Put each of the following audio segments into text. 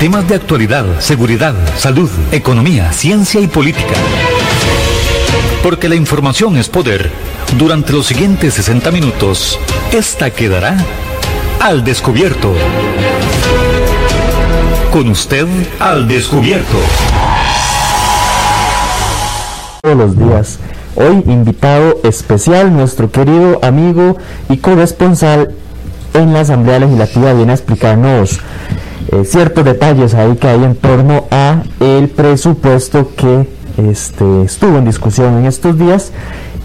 Temas de actualidad, seguridad, salud, economía, ciencia y política. Porque la información es poder. Durante los siguientes 60 minutos, esta quedará al descubierto. Con usted al descubierto. Todos los días. Hoy invitado especial, nuestro querido amigo y corresponsal en la Asamblea Legislativa viene a explicarnos eh, ciertos detalles ahí que hay en torno a el presupuesto que este, estuvo en discusión en estos días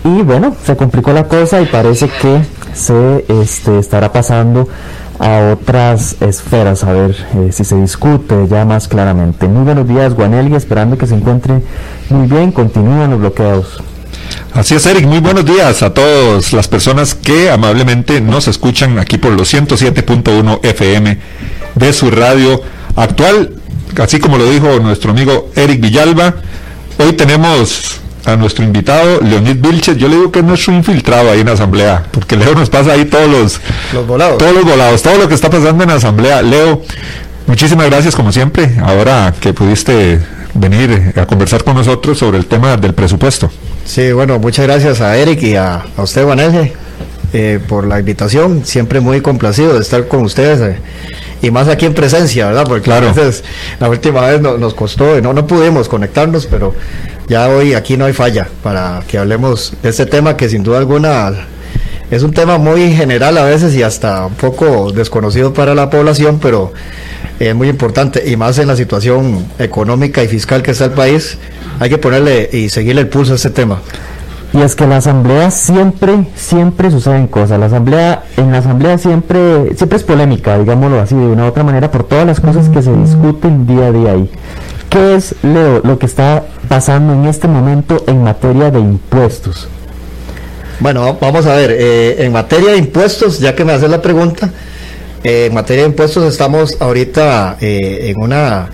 y bueno, se complicó la cosa y parece que se este, estará pasando a otras esferas, a ver eh, si se discute ya más claramente. Muy buenos días, Guanelli, esperando que se encuentre muy bien, continúan los bloqueos. Así es, Eric. Muy buenos días a todas las personas que amablemente nos escuchan aquí por los 107.1 FM de su radio actual. Así como lo dijo nuestro amigo Eric Villalba, hoy tenemos a nuestro invitado Leonid Vilches. Yo le digo que es nuestro infiltrado ahí en la asamblea, porque Leo nos pasa ahí todos los, los volados. Todos los volados, todo lo que está pasando en la asamblea. Leo, muchísimas gracias como siempre, ahora que pudiste venir a conversar con nosotros sobre el tema del presupuesto. Sí, bueno, muchas gracias a Eric y a, usted, Vanessa, eh, por la invitación. Siempre muy complacido de estar con ustedes. Eh, y más aquí en presencia, ¿verdad? Porque claro. a veces la última vez nos costó, no, no pudimos conectarnos, pero ya hoy aquí no hay falla para que hablemos de este tema que sin duda alguna es un tema muy general a veces y hasta un poco desconocido para la población, pero es muy importante y más en la situación económica y fiscal que está el país, hay que ponerle y seguirle el pulso a este tema. Y es que la asamblea siempre, siempre suceden cosas. La asamblea, en la asamblea siempre, siempre es polémica, digámoslo así, de una u otra manera, por todas las cosas que se discuten día a día ahí. ¿Qué es, Leo, lo que está pasando en este momento en materia de impuestos? Bueno, vamos a ver, eh, en materia de impuestos, ya que me haces la pregunta, eh, en materia de impuestos estamos ahorita eh, en una,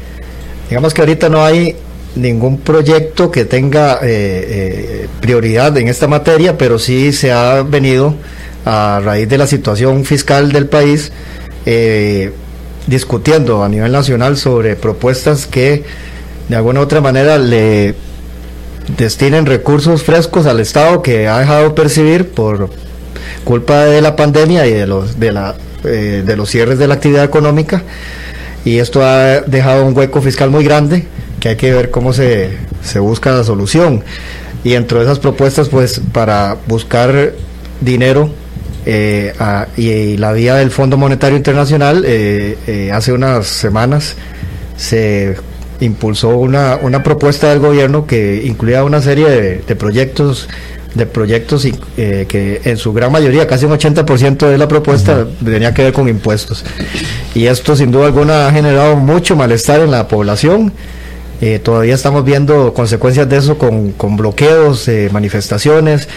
digamos que ahorita no hay ningún proyecto que tenga prioridad en esta materia, pero sí se ha venido a raíz de la situación fiscal del país discutiendo a nivel nacional sobre propuestas que de alguna u otra manera le destinen recursos frescos al Estado que ha dejado percibir por culpa de la pandemia y de los de la eh, de los cierres de la actividad económica. Y esto ha dejado un hueco fiscal muy grande que hay que ver cómo se, se busca la solución y dentro de esas propuestas pues para buscar dinero eh, y, la vía del Fondo Monetario Internacional eh, hace unas semanas se impulsó una, una propuesta del gobierno que incluía una serie de, proyectos de proyectos eh, que en su gran mayoría, casi un 80% de la propuesta tenía que ver con impuestos. Y esto sin duda alguna ha generado mucho malestar en la población. Eh, todavía estamos viendo consecuencias de eso con, con bloqueos, eh, manifestaciones,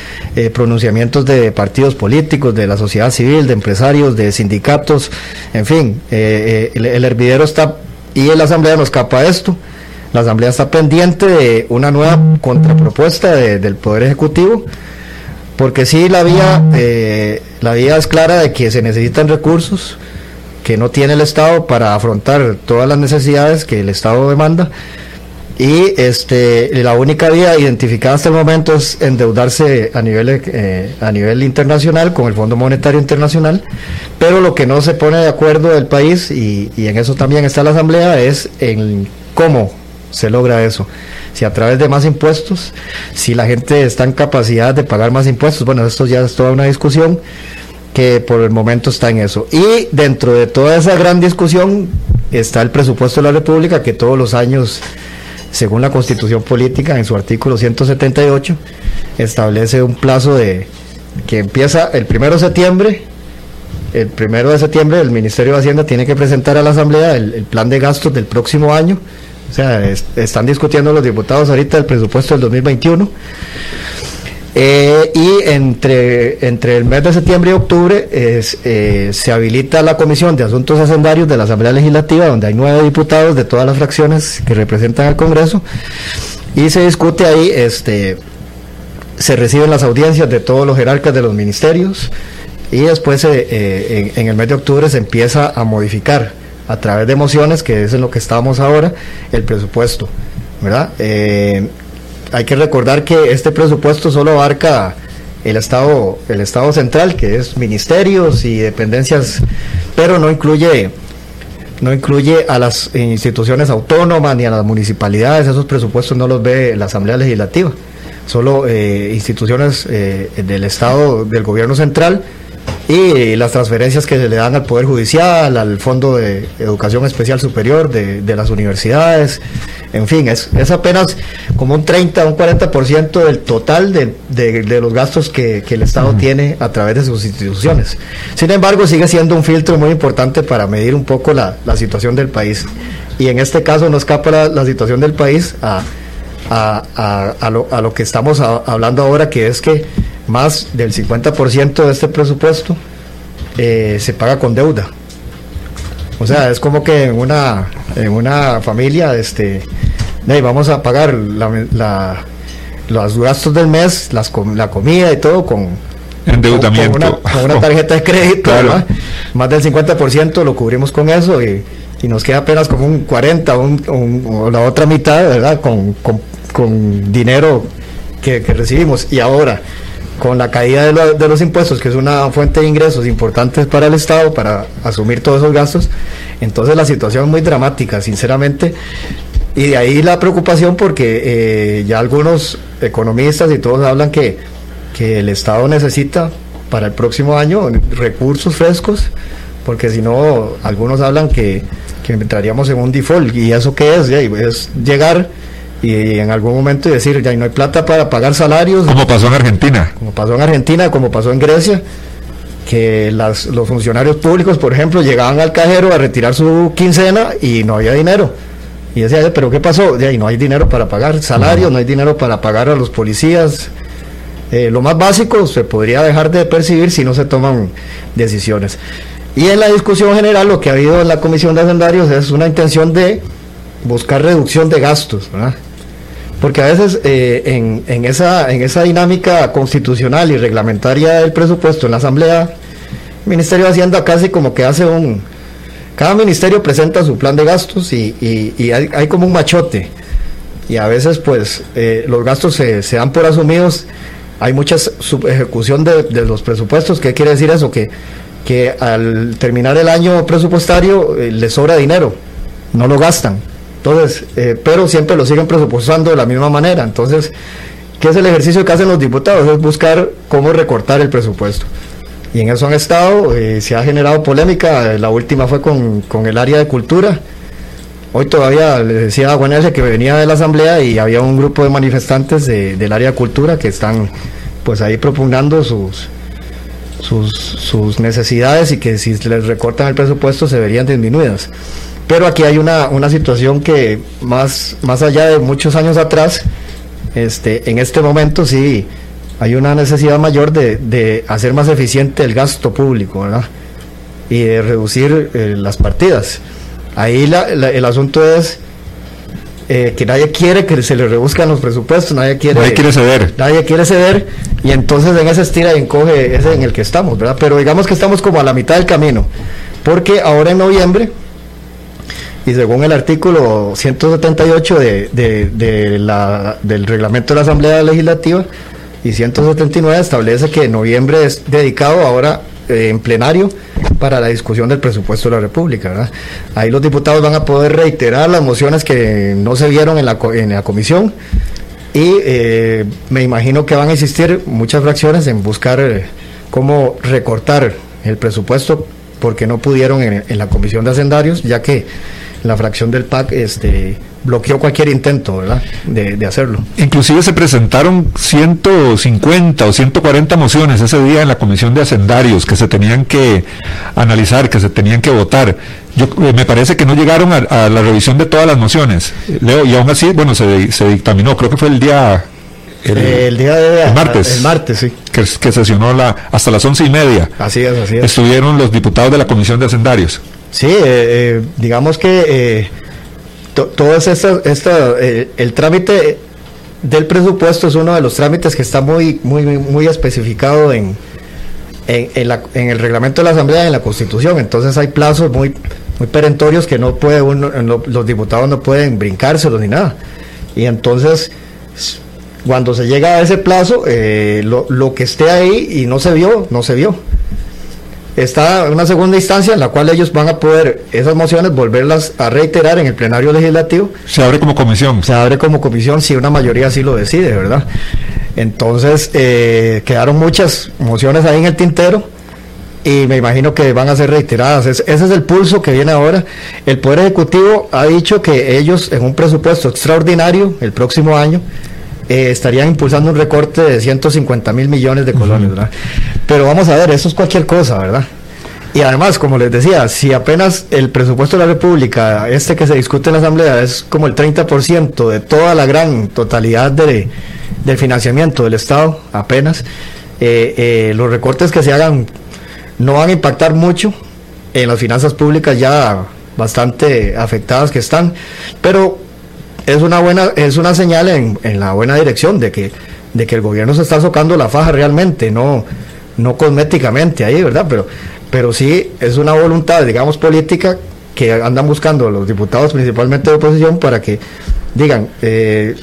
pronunciamientos de partidos políticos, de la sociedad civil, de empresarios, de sindicatos, en fin, el, hervidero está y la Asamblea no escapa a esto. La Asamblea está pendiente de una nueva contrapropuesta del Poder Ejecutivo, porque sí la vía, eh, la vía es clara de que se necesitan recursos que no tiene el Estado para afrontar todas las necesidades que el Estado demanda y este la única vía identificada hasta el momento es endeudarse a nivel eh, a nivel internacional con el Fondo Monetario Internacional pero lo que no se pone de acuerdo el país y, y en eso también está la asamblea es en cómo se logra eso. Si a través de más impuestos si la gente está en capacidad de pagar más impuestos. Bueno esto ya es toda una discusión que por el momento está en eso. Y dentro de toda esa gran discusión está el presupuesto de la República que todos los años según la Constitución Política, en su artículo 178, establece un plazo de que empieza el primero de septiembre. El primero de septiembre el Ministerio de Hacienda tiene que presentar a la Asamblea el, plan de gastos del próximo año. O sea, están discutiendo los diputados ahorita el presupuesto del 2021 eh, y entre, entre el mes de septiembre y octubre eh, se habilita la Comisión de Asuntos Hacendarios de la Asamblea Legislativa, donde hay nueve diputados de todas las fracciones que representan al Congreso, y se discute ahí, este, se reciben las audiencias de todos los jerarcas de los ministerios, y después eh, en, el mes de octubre se empieza a modificar a través de mociones, que es en lo que estamos ahora, el presupuesto, ¿verdad? Eh, hay que recordar que este presupuesto solo abarca el Estado, el Estado central, que es ministerios y dependencias, pero no incluye no incluye a las instituciones autónomas ni a las municipalidades, esos presupuestos no los ve la Asamblea Legislativa, solo eh, instituciones eh, del Estado, del gobierno central y las transferencias que se le dan al Poder Judicial, al Fondo de Educación Especial Superior de, las universidades, en fin, es, es, apenas como un 30, un 40% del total de, de, los gastos que, el Estado tiene a través de sus instituciones. Sin embargo, sigue siendo un filtro muy importante para medir un poco la, la situación del país. Y en este caso no escapa la, la situación del país a, a, a, lo, a lo que estamos hablando ahora, que es que más del 50% de este presupuesto eh, se paga con deuda. O sea, es como que en una, en una familia, este, vamos a pagar la, los gastos del mes, las, la comida y todo con, endeudamiento. Con, una, tarjeta de crédito. Más del 50% lo cubrimos con eso y, nos queda apenas como un 40 o la otra mitad, ¿verdad? Con, con, dinero que, que recibimos. Y ahora, con la caída de, los impuestos, que es una fuente de ingresos importantes para el Estado, para asumir todos esos gastos, entonces la situación es muy dramática, sinceramente. Y de ahí la preocupación porque eh, ya algunos economistas y todos hablan que, que el Estado necesita para el próximo año recursos frescos, porque si no, algunos hablan que, que entraríamos en un default. ¿Y eso qué es? Es llegar y en algún momento decir, ya no hay plata para pagar salarios. Como pasó en Argentina. Como pasó en Argentina, como pasó en Grecia, que las, los funcionarios públicos, por ejemplo, llegaban al cajero a retirar su quincena y no había dinero. Y decía, pero ¿qué pasó? Y no hay dinero para pagar salarios, no, hay dinero para pagar a los policías. Eh, lo más básico se podría dejar de percibir si no se toman decisiones. Y en la discusión general lo que ha habido en la Comisión de Hacendarios es una intención de buscar reducción de gastos, ¿verdad? Porque a veces eh, en, en, esa, en esa dinámica constitucional y reglamentaria del presupuesto en la Asamblea, el Ministerio de Hacienda casi como que hace un... Cada ministerio presenta su plan de gastos y, y, hay, como un machote. Y a veces pues eh, los gastos se, se, dan por asumidos. Hay mucha ejecución de, de, los presupuestos. ¿Qué quiere decir eso? Que, que al terminar el año presupuestario eh, les sobra dinero. No lo gastan. Entonces, eh, pero siempre lo siguen presupuestando de la misma manera. Entonces, ¿qué es el ejercicio que hacen los diputados? Es buscar cómo recortar el presupuesto. Y en eso han estado, eh, se ha generado polémica, la última fue con, el área de cultura. Hoy todavía le decía a Juan que venía de la asamblea y había un grupo de manifestantes del área de cultura que están pues ahí propugnando sus, sus necesidades y que si les recortan el presupuesto se verían disminuidas. Pero aquí hay una, una situación que más, más allá de muchos años atrás, este, en este momento sí hay una necesidad mayor de, de hacer más eficiente el gasto público, ¿verdad? Y de reducir eh, las partidas. Ahí la, el asunto es eh, que nadie quiere que se le rebuscan los presupuestos, nadie quiere, nadie quiere ceder. Nadie quiere ceder, y entonces en ese estira y encoge ese en el que estamos, ¿verdad? Pero digamos que estamos como a la mitad del camino, porque ahora en noviembre y según el artículo 178 de, del reglamento de la Asamblea Legislativa y 179 establece que noviembre es dedicado ahora eh, en plenario para la discusión del presupuesto de la República. Ahí los diputados van a poder reiterar las mociones que no se vieron en la, en la comisión y eh, me imagino que van a existir muchas fracciones en buscar eh, cómo recortar el presupuesto porque no pudieron en, en la comisión de hacendarios, ya que la fracción del PAC este, bloqueó cualquier intento ¿verdad? De, hacerlo. Inclusive se presentaron 150 o 140 mociones ese día en la Comisión de Hacendarios que se tenían que analizar, que se tenían que votar. Yo, eh, me parece que no llegaron a, la revisión de todas las mociones, Leo, y aún así, bueno, se, se dictaminó, creo que fue el día el, día de martes. El martes, sí. Que, que, sesionó la, hasta las once y media. Así es, así es. Estuvieron los diputados de la Comisión de Hacendarios. Sí, eh, eh, digamos que eh, todo esta, el trámite del presupuesto es uno de los trámites que está muy, muy, muy especificado en, en, el reglamento de la Asamblea y en la Constitución. Entonces hay plazos muy, muy perentorios que no puede uno, los diputados no pueden brincárselos ni nada. Y entonces, cuando se llega a ese plazo, eh, lo, lo que esté ahí y no se vio, no se vio está una segunda instancia en la cual ellos van a poder esas mociones volverlas a reiterar en el plenario legislativo. Se abre como comisión. Se abre como comisión si una mayoría así lo decide, ¿verdad? Entonces eh, quedaron muchas mociones ahí en el tintero y me imagino que van a ser reiteradas. ese es el pulso que viene ahora. El Poder Ejecutivo ha dicho que ellos en un presupuesto extraordinario el próximo año eh, estarían impulsando un recorte de 150 mil millones de colones, ¿verdad? Pero vamos a ver, eso es cualquier cosa, ¿verdad? Y además, como les decía, si apenas el presupuesto de la República, este que se discute en la Asamblea, es como el 30% de toda la gran totalidad de, del financiamiento del Estado, apenas, eh, eh, los recortes que se hagan no van a impactar mucho en las finanzas públicas ya bastante afectadas que están, pero es una buena, es una señal en, en la buena dirección de que, de que el gobierno se está socando la faja realmente, no, no cosméticamente ahí, ¿verdad? Pero, pero sí es una voluntad, digamos, política que andan buscando los diputados principalmente de oposición para que digan, eh,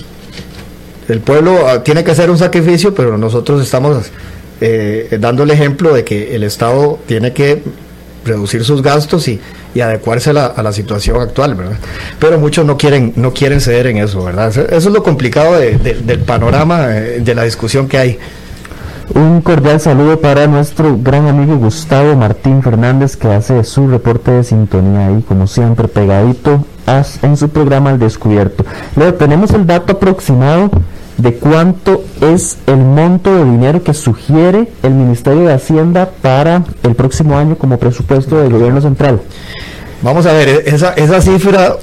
el pueblo ah, tiene que hacer un sacrificio, pero nosotros estamos eh, dando el ejemplo de que el Estado tiene que reducir sus gastos y, y adecuarse a la, a la, situación actual, ¿verdad? Pero muchos no quieren, no quieren ceder en eso, ¿verdad? Eso es lo complicado del panorama, eh, de la discusión que hay. Un cordial saludo para nuestro gran amigo Gustavo Martín Fernández que hace su reporte de sintonía ahí, como siempre, pegadito en su programa Al Descubierto. Luego tenemos el dato aproximado de cuánto es el monto de dinero que sugiere el Ministerio de Hacienda para el próximo año como presupuesto del gobierno central. Vamos a ver, esa, esa cifra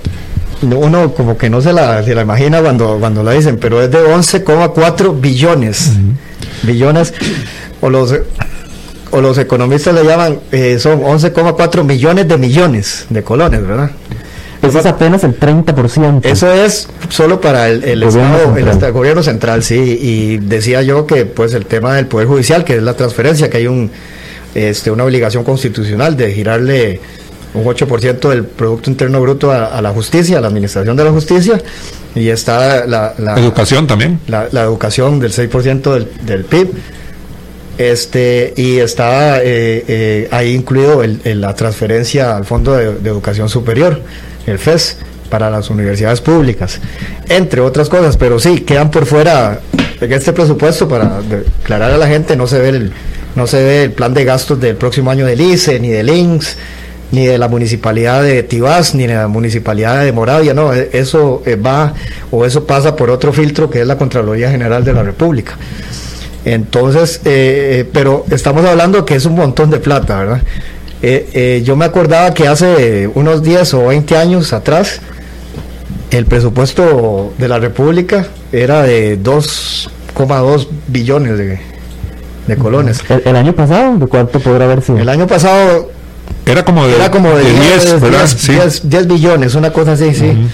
uno como que no se la, se la imagina cuando, cuando la dicen, pero es de 11,4 billones. Billones, o los, o los economistas le llaman, eh, son 11,4 millones de millones de colones, ¿verdad? Eso es apenas el 30%. Eso es solo para el, el gobierno, Estado, el, gobierno central, sí. Y decía yo que pues el tema del Poder Judicial, que es la transferencia, que hay un este, una obligación constitucional de girarle un 8% del Producto Interno Bruto a, a, la justicia, a la administración de la justicia, y está la... la educación también. La, la educación del 6% del, del PIB, este y está eh, eh, ahí incluido el, el, la transferencia al Fondo de, de Educación Superior el FES para las universidades públicas, entre otras cosas, pero sí, quedan por fuera en este presupuesto para aclarar a la gente, no se ve el, no se ve el plan de gastos del próximo año del ICE, ni del INSS, ni de la municipalidad de Tibás, ni de la municipalidad de Moravia, no, e, eso eh, va o eso pasa por otro filtro que es la Contraloría General de la República. Entonces, eh, eh pero estamos hablando que es un montón de plata, ¿verdad? Eh, eh, yo me acordaba que hace unos 10 o 20 años atrás, el presupuesto de la República era de 2,2 billones de, de colones. ¿El, ¿El, año pasado? ¿De cuánto podrá haber sido? El año pasado era como de, era como de, de 10, 10, 10, sí. 10, 10, billones, una cosa así, sí. Uh -huh.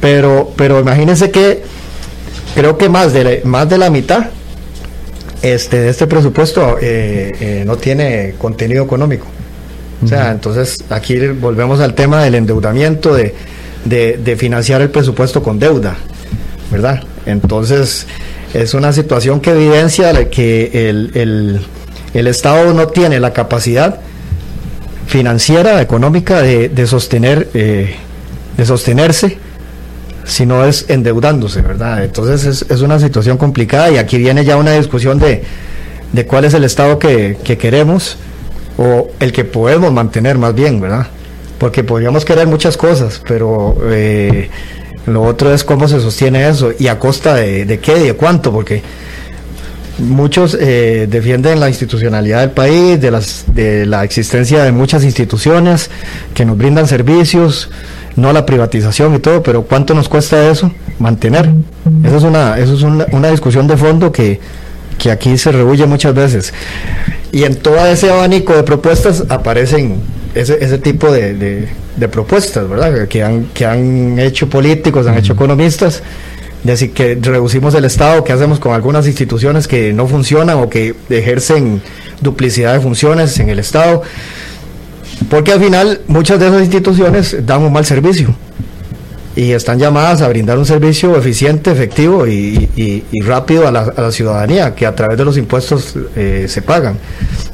Pero, pero imagínense que creo que más de la, más de la mitad este, de este presupuesto eh, eh, no tiene contenido económico. O sea, entonces aquí volvemos al tema del endeudamiento, de, de, de, financiar el presupuesto con deuda, ¿verdad? Entonces es una situación que evidencia que el, el, el Estado no tiene la capacidad financiera, económica de, de sostener, eh, de sostenerse, sino es endeudándose, ¿verdad? Entonces es, es, una situación complicada y aquí viene ya una discusión de, de cuál es el Estado que, que queremos o el que podemos mantener más bien, ¿verdad? Porque podríamos querer muchas cosas, pero eh, lo otro es cómo se sostiene eso y a costa de, de qué de cuánto, porque muchos eh, defienden la institucionalidad del país, de, las, de la existencia de muchas instituciones que nos brindan servicios, no la privatización y todo, pero ¿cuánto nos cuesta eso mantener? Eso es una, eso es una, una discusión de fondo que, que aquí se rehuye muchas veces. Y en todo ese abanico de propuestas aparecen ese, ese tipo de, de, de, propuestas, ¿verdad? Que han, que han hecho políticos, han hecho economistas, decir que reducimos el Estado, qué hacemos con algunas instituciones que no funcionan o que ejercen duplicidad de funciones en el Estado. porque al final muchas de esas instituciones dan un mal servicio y están llamadas a brindar un servicio eficiente, efectivo y, rápido a la, ciudadanía, que a través de los impuestos eh, se pagan.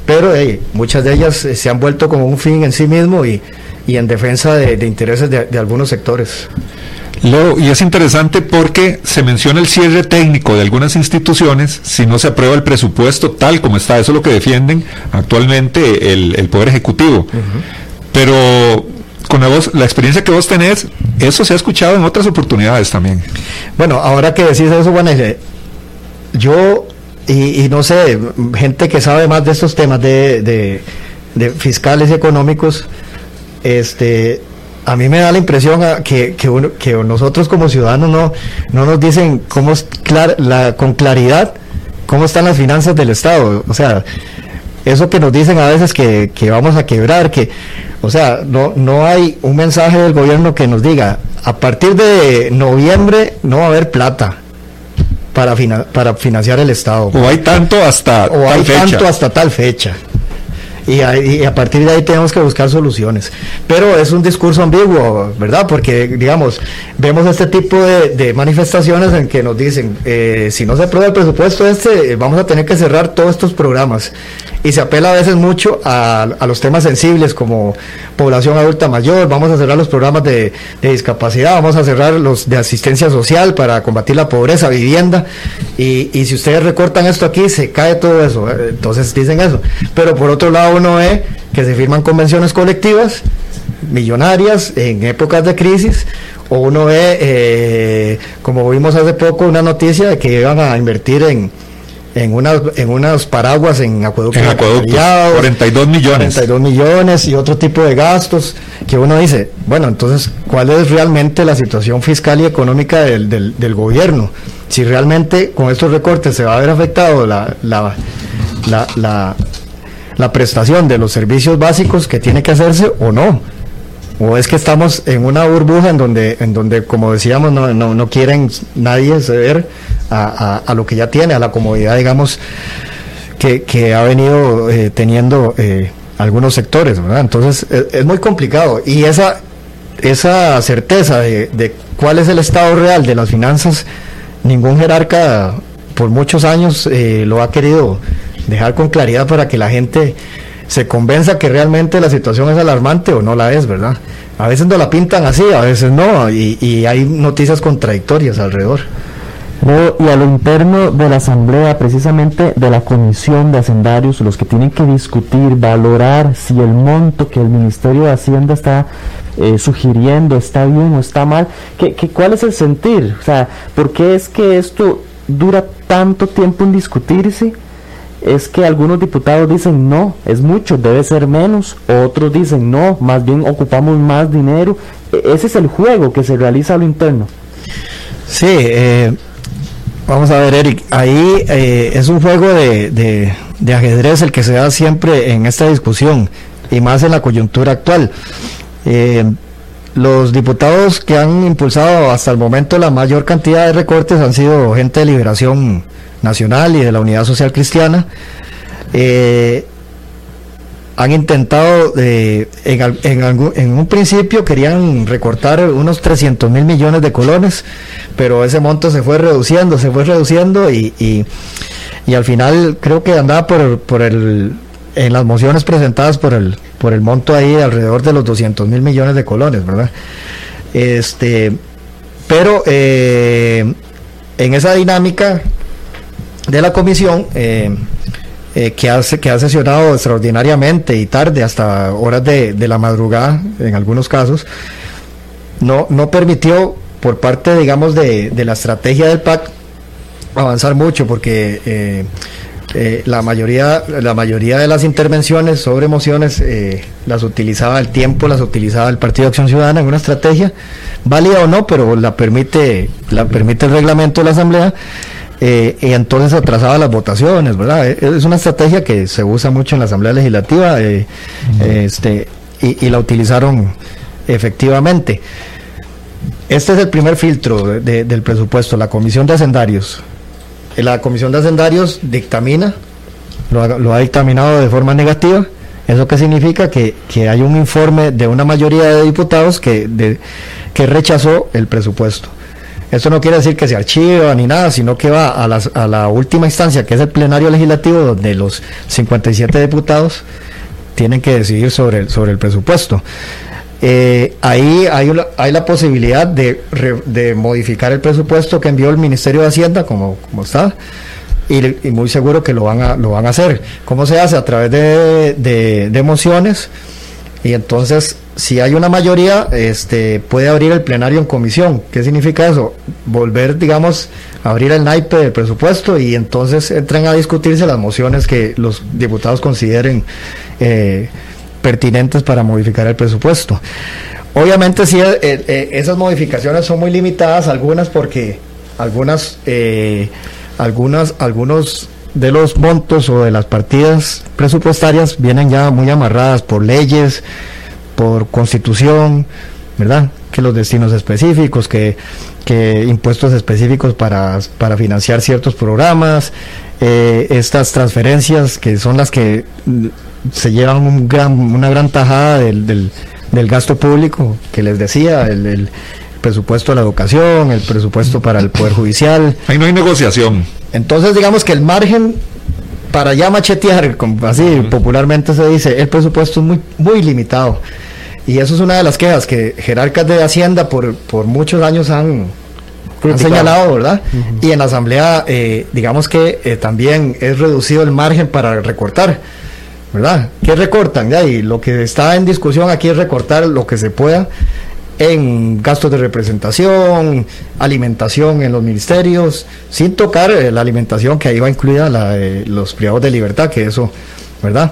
Pero muchas de ellas eh, se han vuelto como un fin en sí mismo y, en defensa de, intereses de, algunos sectores. Leo, y es interesante porque se menciona el cierre técnico de algunas instituciones si no se aprueba el presupuesto tal como está. Eso es lo que defienden actualmente el, Poder Ejecutivo. Pero con la, la experiencia que vos tenés, eso se ha escuchado en otras oportunidades también. Bueno, ahora que decís eso, bueno, yo, y, no sé, gente que sabe más de estos temas de, de fiscales y económicos, este a mí me da la impresión que, que, nosotros como ciudadanos no, no nos dicen cómo la, con claridad cómo están las finanzas del Estado. O sea, eso que nos dicen a veces que, vamos a quebrar, que, o sea, no, no hay un mensaje del gobierno que nos diga, a partir de noviembre no va a haber plata para, para financiar el Estado. O hay tanto hasta o hay tanto hasta tal fecha y a, partir de ahí tenemos que buscar soluciones. Pero es un discurso ambiguo, ¿verdad? Porque, digamos, vemos este tipo de, manifestaciones en que nos dicen, eh, si no se aprueba el presupuesto este, vamos a tener que cerrar todos estos programas y se apela a veces mucho a, los temas sensibles como población adulta mayor, vamos a cerrar los programas de, discapacidad, vamos a cerrar los de asistencia social para combatir la pobreza, vivienda, y, si ustedes recortan esto aquí, se cae todo eso, ¿eh? entonces dicen eso. Pero por otro lado uno ve que se firman convenciones colectivas millonarias en épocas de crisis, o uno ve, eh, como vimos hace poco, una noticia de que iban a invertir en en unas en unas paraguas en acueductos, en 42 millones. 42 millones y otro tipo de gastos que uno dice bueno entonces cuál es realmente la situación fiscal y económica del, del, gobierno si realmente con estos recortes se va a ver afectado la, la, la, la prestación de los servicios básicos que tiene que hacerse o no o es que estamos en una burbuja en donde, en donde como decíamos, no, no, no quieren nadie ceder a, a, lo que ya tiene, a la comodidad, digamos, que, que ha venido eh, teniendo eh, algunos sectores, ¿verdad? Entonces es, muy complicado y esa, esa certeza de, de cuál es el estado real de las finanzas, ningún jerarca por muchos años eh, lo ha querido dejar con claridad para que la gente se convenza que realmente la situación es alarmante o no la es, ¿verdad? A veces no la pintan así, a veces no, y, hay noticias contradictorias alrededor. y a lo interno de la Asamblea, precisamente de la Comisión de Hacendarios, los que tienen que discutir, valorar si el monto que el Ministerio de Hacienda está eh, sugiriendo está bien o está mal, ¿qué, qué, cuál es el sentir? O sea, ¿por qué es que esto dura tanto tiempo en discutirse? Es que algunos diputados dicen no, es mucho, debe ser menos, otros dicen no, más bien ocupamos más dinero. E, ese es el juego que se realiza a lo interno. Sí, eh, vamos a ver, Eric, ahí eh, es un juego de, de, ajedrez el que se da siempre en esta discusión y más en la coyuntura actual. Eh, los diputados que han impulsado hasta el momento la mayor cantidad de recortes han sido gente de liberación Nacional y de la Unidad Social Cristiana, eh, han intentado, eh, en, un principio querían recortar unos 300 mil millones de colones, pero ese monto se fue reduciendo, se fue reduciendo y, y, al final creo que andaba por, por el, en las mociones presentadas por el, por el monto ahí alrededor de los 200 mil millones de colones, ¿verdad? Este, pero eh, en esa dinámica de la comisión eh, eh, que, hace, que ha sesionado extraordinariamente y tarde, hasta horas de, la madrugada en algunos casos, no, no permitió por parte, digamos, de, la estrategia del PAC avanzar mucho porque eh, la, mayoría, la mayoría de las intervenciones sobre mociones las utilizaba el tiempo, las utilizaba el Partido de Acción Ciudadana en una estrategia, válida o no, pero la permite, la permite el reglamento de la Asamblea eh, y entonces atrasaba las votaciones, ¿verdad? Eh, es una estrategia que se usa mucho en la Asamblea Legislativa eh, este, y, la utilizaron efectivamente. Este es el primer filtro del presupuesto, la Comisión de Hacendarios. La Comisión de Hacendarios dictamina, lo ha, dictaminado de forma negativa, ¿Eso qué significa? Que, que hay un informe de una mayoría de diputados que, de, que rechazó el presupuesto. Esto no quiere decir que se archiva ni nada, sino que va a, las, a la última instancia, que es el plenario legislativo, donde los 57 diputados tienen que decidir sobre el, presupuesto. Eh, ahí hay, una, hay la posibilidad de, de modificar el presupuesto que envió el Ministerio de Hacienda, como, como está, y, y muy seguro que lo van, a, lo van a hacer. ¿Cómo se hace? A través de, de, de mociones, y entonces, si hay una mayoría, este, puede abrir el plenario en comisión. ¿Qué significa eso? Volver, digamos, abrir el naipe del presupuesto y entonces entran a discutirse las mociones que los diputados consideren eh, pertinentes para modificar el presupuesto. Obviamente, sí, eh, eh, esas modificaciones son muy limitadas, algunas porque algunas, eh, algunas, algunos de los montos o de las partidas presupuestarias vienen ya muy amarradas por leyes, por constitución, ¿verdad? Que los destinos específicos, que, que impuestos específicos para, para financiar ciertos programas, eh, estas transferencias que son las que mm, se llevan un gran, una gran tajada del, del, del gasto público, que les decía, el, el presupuesto de la educación, el presupuesto para el Poder Judicial, Ahí no hay negociación. entonces, digamos que el margen para ya machetear, como así popularmente se dice, el presupuesto es muy, muy limitado. Y eso es una de las quejas que jerarcas de Hacienda por, por muchos años han, señalado, ¿verdad? Y en la Asamblea, eh, digamos que eh, también es reducido el margen para recortar, ¿verdad? ¿Qué recortan? Ya, y lo que está en discusión aquí es recortar lo que se pueda en gastos de representación, alimentación en los ministerios, sin tocar eh, la alimentación que ahí va incluida la, de los privados de libertad, que eso, ¿verdad?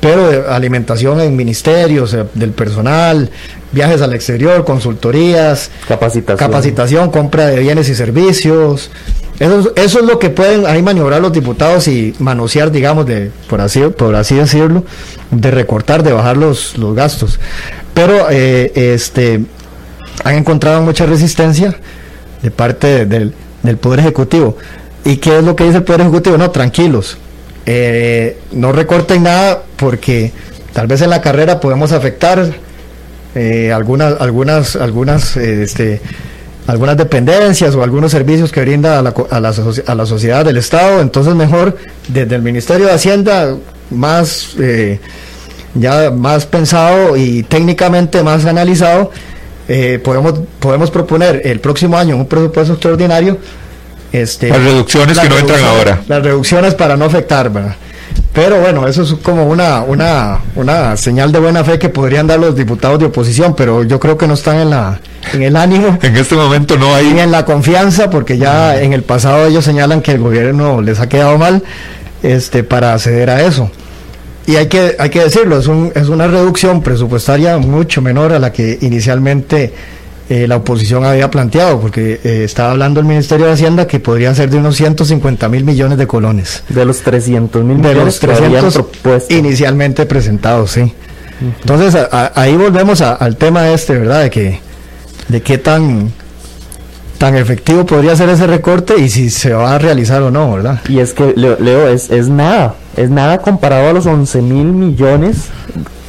Pero eh, alimentación en ministerios, eh, del personal, viajes al exterior, consultorías, Capacitación. capacitación, compra de bienes y servicios. Eso, es- eso es lo que pueden ahí maniobrar los diputados y manosear, digamos, de por así, por así decirlo, de recortar, de bajar los, los gastos. Pero eh, este han encontrado mucha resistencia de parte del, del Poder Ejecutivo. ¿Y qué es lo que dice el Poder Ejecutivo? No, tranquilos. Eh, no recorten nada porque tal vez en la carrera podemos afectar eh, algunas algunas algunas este, algunas dependencias o algunos servicios que brinda a la, a, la, a la sociedad del Estado entonces mejor desde el Ministerio de Hacienda más ya más pensado y técnicamente más analizado eh, podemos podemos proponer el próximo año un presupuesto extraordinario este, Las reducciones que no entran ahora. Las reducciones para no afectar, ¿verdad? Pero bueno, eso es como una, una, una señal de buena fe que podrían dar los diputados de oposición, pero yo creo que no están en, la, en el ánimo En este momento no ni hay. en la confianza, porque ya en el pasado ellos señalan que el gobierno les ha quedado mal este, para acceder a eso. Y hay que, hay que decirlo, es, un, es una reducción presupuestaria mucho menor a la que inicialmente eh, la oposición había planteado, porque eh, estaba hablando el Ministerio de Hacienda que podrían ser de unos 150 mil millones de colones. De los 300 mil De millones los 300 propuesto. inicialmente presentados, sí. Entonces a- a- ahí volvemos a- al tema este, ¿verdad? De que de qué tan tan efectivo podría ser ese recorte y si se va a realizar o no, ¿verdad? Y es que, Leo, Leo, es, es nada, es nada comparado a los 11 mil millones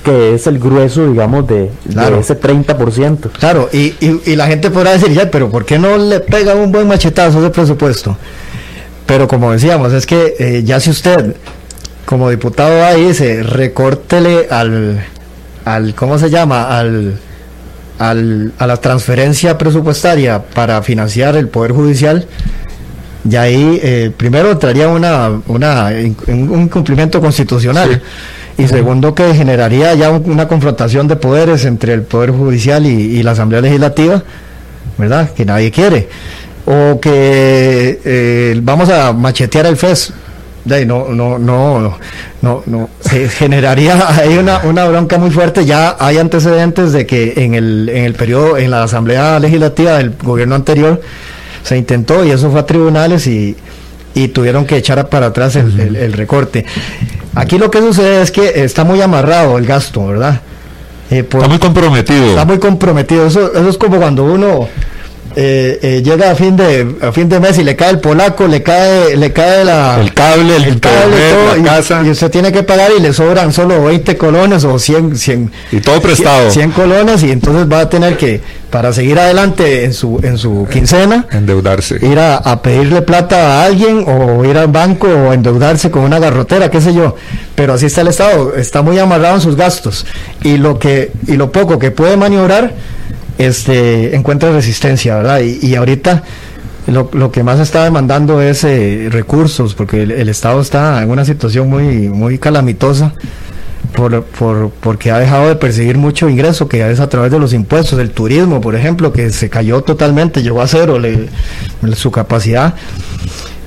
que es el grueso, digamos, de, de Claro. ese 30%. Claro, y, y, y la gente podrá decir, ya, pero ¿por qué no le pega un buen machetazo ese presupuesto? Pero como decíamos, es que eh, ya si usted, como diputado y dice, recórtele al, al ¿cómo se llama? Al, al, a la transferencia presupuestaria para financiar el Poder Judicial, ya ahí eh, primero entraría una, una, un incumplimiento constitucional. Y segundo, que generaría ya un- una confrontación de poderes entre el Poder Judicial y, y la Asamblea Legislativa, ¿verdad? Que nadie quiere. O que eh, vamos a machetear el FES. No, no, no, no, no, se generaría ahí una, una bronca muy fuerte. Ya hay antecedentes de que en el, en el periodo, en la Asamblea Legislativa del gobierno anterior, se intentó y eso fue a tribunales y, y tuvieron que echar para atrás el, el- el recorte. Aquí lo que sucede es que está muy amarrado el gasto, ¿verdad? Eh, por- Está muy comprometido. está muy comprometido. Eso, eso es como cuando uno eh, eh, llega a fin de a fin de mes y le cae el polaco, le cae le cae la el cable, el, cable, internet, todo, la y, casa y usted tiene que pagar y le sobran solo 20 colones o 100 100 y todo prestado. 100 colones y entonces va a tener que para seguir adelante en su en su quincena endeudarse. ir a, a pedirle plata a alguien o ir al banco o endeudarse con una garrotera, qué sé yo. Pero así está el Estado, está muy amarrado en sus gastos y lo que y lo poco que puede maniobrar este encuentra resistencia, ¿verdad? Y, y ahorita lo, lo que más está demandando es eh, recursos, porque el, Estado está en una situación muy muy calamitosa. Por, por, porque ha dejado de percibir mucho ingreso que es a través de los impuestos, el turismo, por ejemplo, que se cayó totalmente, llegó a cero le- su capacidad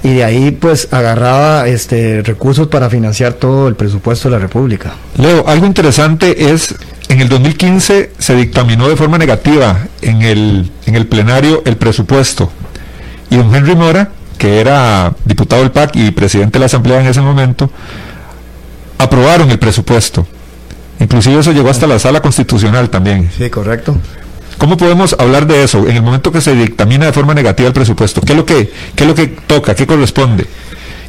y de ahí pues agarraba este recursos para financiar todo el presupuesto de la República. Leo, algo interesante es, en el 2015 se dictaminó de forma negativa en el, en el plenario el presupuesto. Y don Henry Mora, que era diputado del PAC y presidente de la Asamblea en ese momento, aprobaron el presupuesto. Inclusive eso llegó hasta la sala constitucional también. Sí, correcto. ¿Cómo podemos hablar de eso en el momento que se dictamina de forma negativa el presupuesto? ¿Qué es lo que, qué es lo que toca? ¿Qué corresponde?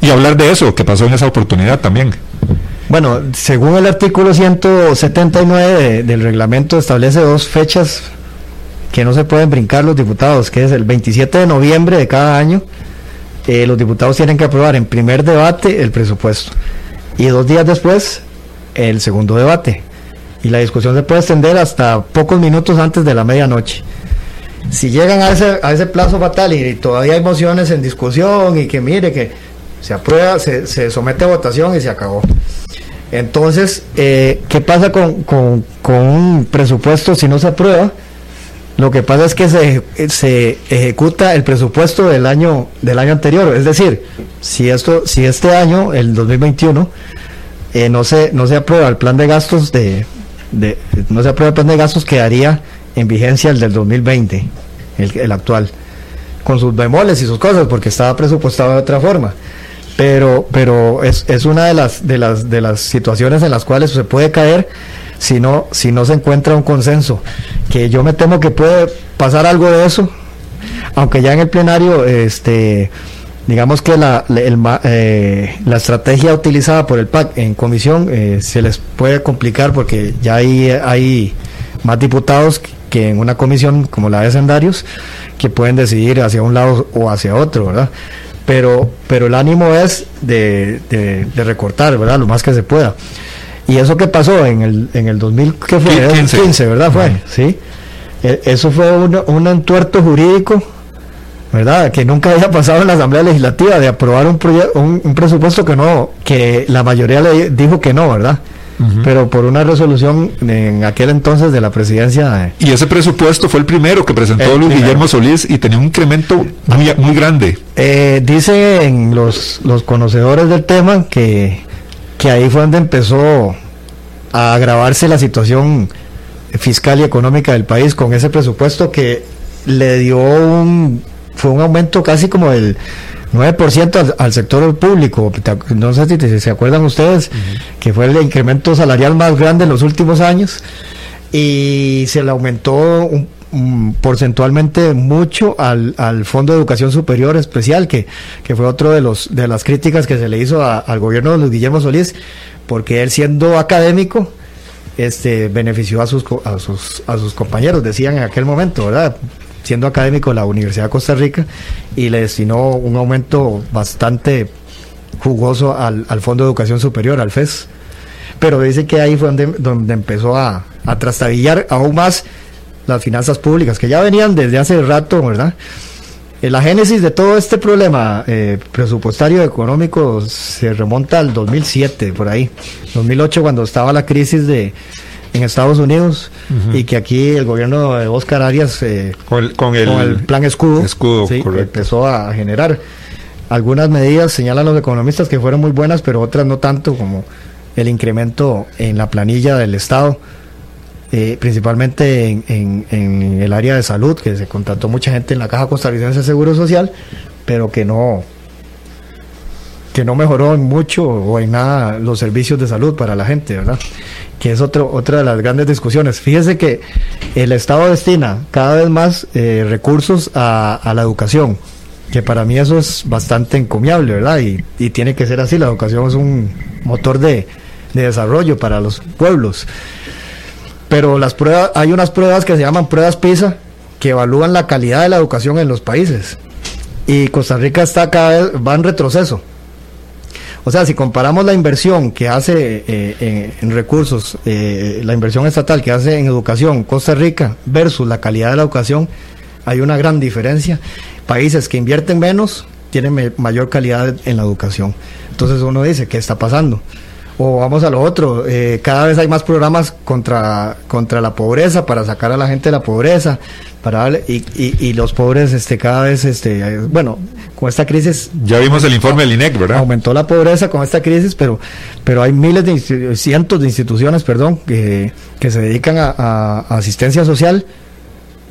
Y hablar de eso que pasó en esa oportunidad también. Bueno, según el artículo 179 de- del reglamento establece dos fechas que no se pueden brincar los diputados, que es el 27 de noviembre de cada año. eh, los diputados tienen que aprobar en primer debate el presupuesto y dos días después el segundo debate. Y la discusión se puede extender hasta pocos minutos antes de la medianoche. Si llegan a ese, a ese plazo fatal y, todavía hay mociones en discusión y que mire que se aprueba, se, se somete a votación y se acabó. Entonces, eh, ¿qué pasa con, con- con un presupuesto si no se aprueba? Lo que pasa es que se, se ejecuta el presupuesto del año del año anterior, es decir, si esto si este año, el 2021, eh, no se no se aprueba el plan de gastos de, de- no se aprueba el plan de gastos quedaría en vigencia el del 2020, el, el actual, con sus bemoles y sus cosas, porque estaba presupuestado de otra forma pero pero es, es una de las de las de las situaciones en las cuales se puede caer si no si no se encuentra un consenso que yo me temo que puede pasar algo de eso aunque ya en el plenario este digamos que la el eh, la estrategia utilizada por el PAC en comisión eh, se les puede complicar porque ya hay hay más diputados que en una comisión como la de hacendarios que pueden decidir hacia un lado o hacia otro, ¿verdad? Pero, pero el ánimo es de, de- de recortar, ¿verdad? Lo más que se pueda. Y eso que pasó en el, en el 2000, ¿qué fue? Qui- 15. 15, ¿verdad? Fue, sí. E- Eso fue un, un entuerto jurídico, ¿verdad? Que nunca había pasado en la Asamblea Legislativa de aprobar un, un, un presupuesto que no, que la mayoría le dijo que no, ¿verdad? Pero por una resolución en aquel entonces de la presidencia Y ese presupuesto fue el primero que presentó Luis. Guillermo Solís y tenía un incremento muy, muy grande. Eh, dicen los, los conocedores del tema que, que ahí fue donde empezó a agravarse la situación fiscal y económica del país con ese presupuesto que le dio un fue un aumento casi como del 9% al, al sector público. No sé si se acuerdan ustedes que fue el incremento salarial más grande en los últimos años y se le aumentó un, un porcentualmente mucho al, al Fondo de Educación Superior Especial, que, que fue otro de los de las críticas que se le hizo a- al gobierno de Luis Guillermo Solís, porque él siendo académico este benefició a sus a sus a sus compañeros, decían en aquel momento, ¿verdad? Siendo académico de la Universidad de Costa Rica y le destinó un aumento bastante jugoso al, al Fondo de Educación Superior, al FES pero dice que ahí fue donde, donde empezó a, a trastabillar aún más las finanzas públicas, que ya venían desde hace rato, ¿verdad? Eh, La génesis de todo este problema eh, presupuestario económico se remonta al 2007, por ahí, 2008, cuando estaba la crisis de en Estados Unidos y que aquí el gobierno de Oscar Arias eh, Con el, con el, con el plan escudo, escudo, sí, correcto. empezó a generar algunas medidas, señalan los economistas que fueron muy buenas, pero otras no tanto, como el incremento en la planilla del Estado, eh, principalmente en, en- en el área de salud, que se contrató mucha gente en la Caja Costarricense de Seguro Social, pero que no que no mejoró en mucho o en nada los servicios de salud para la gente, ¿verdad? que es otro, otra de las grandes discusiones. Fíjese que el Estado destina cada vez más eh, recursos a, la educación, que para mí eso es bastante encomiable, ¿verdad? Y, tiene que ser así, la educación es un motor de, de desarrollo para los pueblos. Pero las pruebas, hay unas pruebas que se llaman pruebas PISA, que evalúan la calidad de la educación en los países. Y Costa Rica está cada vez, va en retroceso. O sea, si comparamos la inversión que hace eh, en, recursos, eh, la inversión estatal que hace en educación Costa Rica versus la calidad de la educación, hay una gran diferencia. Países que invierten menos tienen mayor calidad en la educación. Entonces uno dice, ¿qué está pasando? O vamos a lo otro, eh, cada vez hay más programas contra, contra la pobreza, para sacar a la gente de la pobreza, para y, y, los pobres este cada vez este bueno con esta crisis ya vimos el informe del INEC verdad aumentó la pobreza con esta crisis pero pero hay miles de cientos de instituciones perdón que, que se dedican a, asistencia social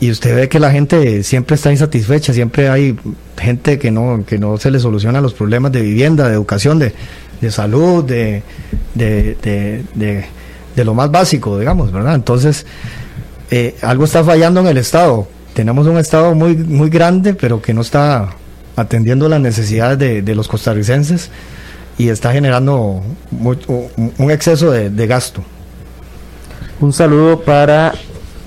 y usted ve que la gente siempre está insatisfecha siempre hay gente que no que no se le soluciona los problemas de vivienda de educación de, de salud de, de, de, de lo más básico digamos verdad entonces eh, algo está fallando en el Estado. Tenemos un Estado muy, muy grande, pero que no está atendiendo las necesidades de, los costarricenses y está generando un exceso de, gasto. Un saludo para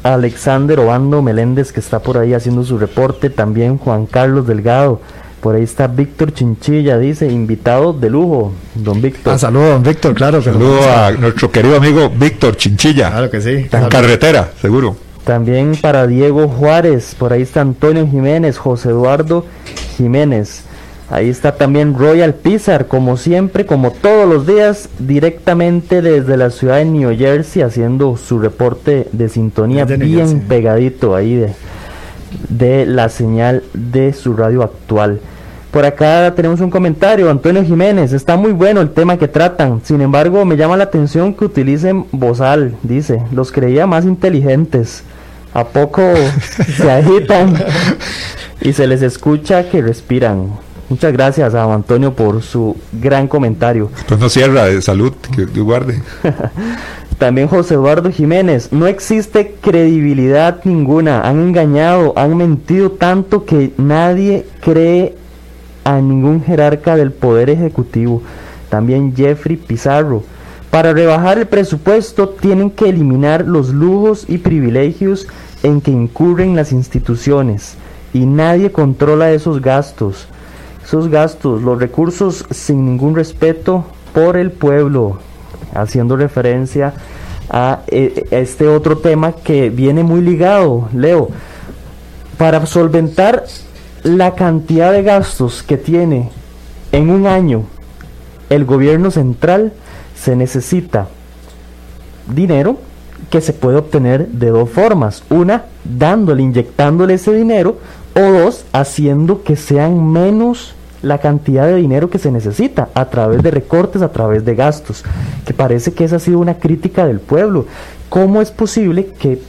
Alexander Obando Meléndez, que está por ahí haciendo su reporte. También Juan Carlos Delgado. Por ahí está Víctor Chinchilla, dice, invitado de lujo, don Víctor. Ah, saludo, don Víctor, claro. Que saludo a nuestro querido amigo Víctor Chinchilla. Claro que sí. En carretera, seguro. También para Diego Juárez, por ahí está Antonio Jiménez, José Eduardo Jiménez. Ahí está también Royal Pizar, como siempre, como todos los días, directamente desde la ciudad de New Jersey, haciendo su reporte de sintonía bien pegadito ahí de, de la señal de su radio actual. Por acá tenemos un comentario, Antonio Jiménez, está muy bueno el tema que tratan, sin embargo me llama la atención que utilicen bozal, dice, los creía más inteligentes, a poco se agitan y se les escucha que respiran. Muchas gracias a Antonio por su gran comentario. Pues no cierra de salud, que Dios guarde. También José Eduardo Jiménez, no existe credibilidad ninguna, han engañado, han mentido tanto que nadie cree a ningún jerarca del Poder Ejecutivo, también Jeffrey Pizarro. Para rebajar el presupuesto tienen que eliminar los lujos y privilegios en que incurren las instituciones y nadie controla esos gastos. Esos gastos, los recursos sin ningún respeto por el pueblo, haciendo referencia a eh, este otro tema que viene muy ligado, Leo. Para solventar la cantidad de gastos que tiene en un año el gobierno central, se necesita dinero que se puede obtener de dos formas. Una, dándole, inyectándole ese dinero, o dos, haciendo que sean menos la cantidad de dinero que se necesita a través de recortes, a través de gastos, que parece que esa ha sido una crítica del pueblo. ¿Cómo es posible que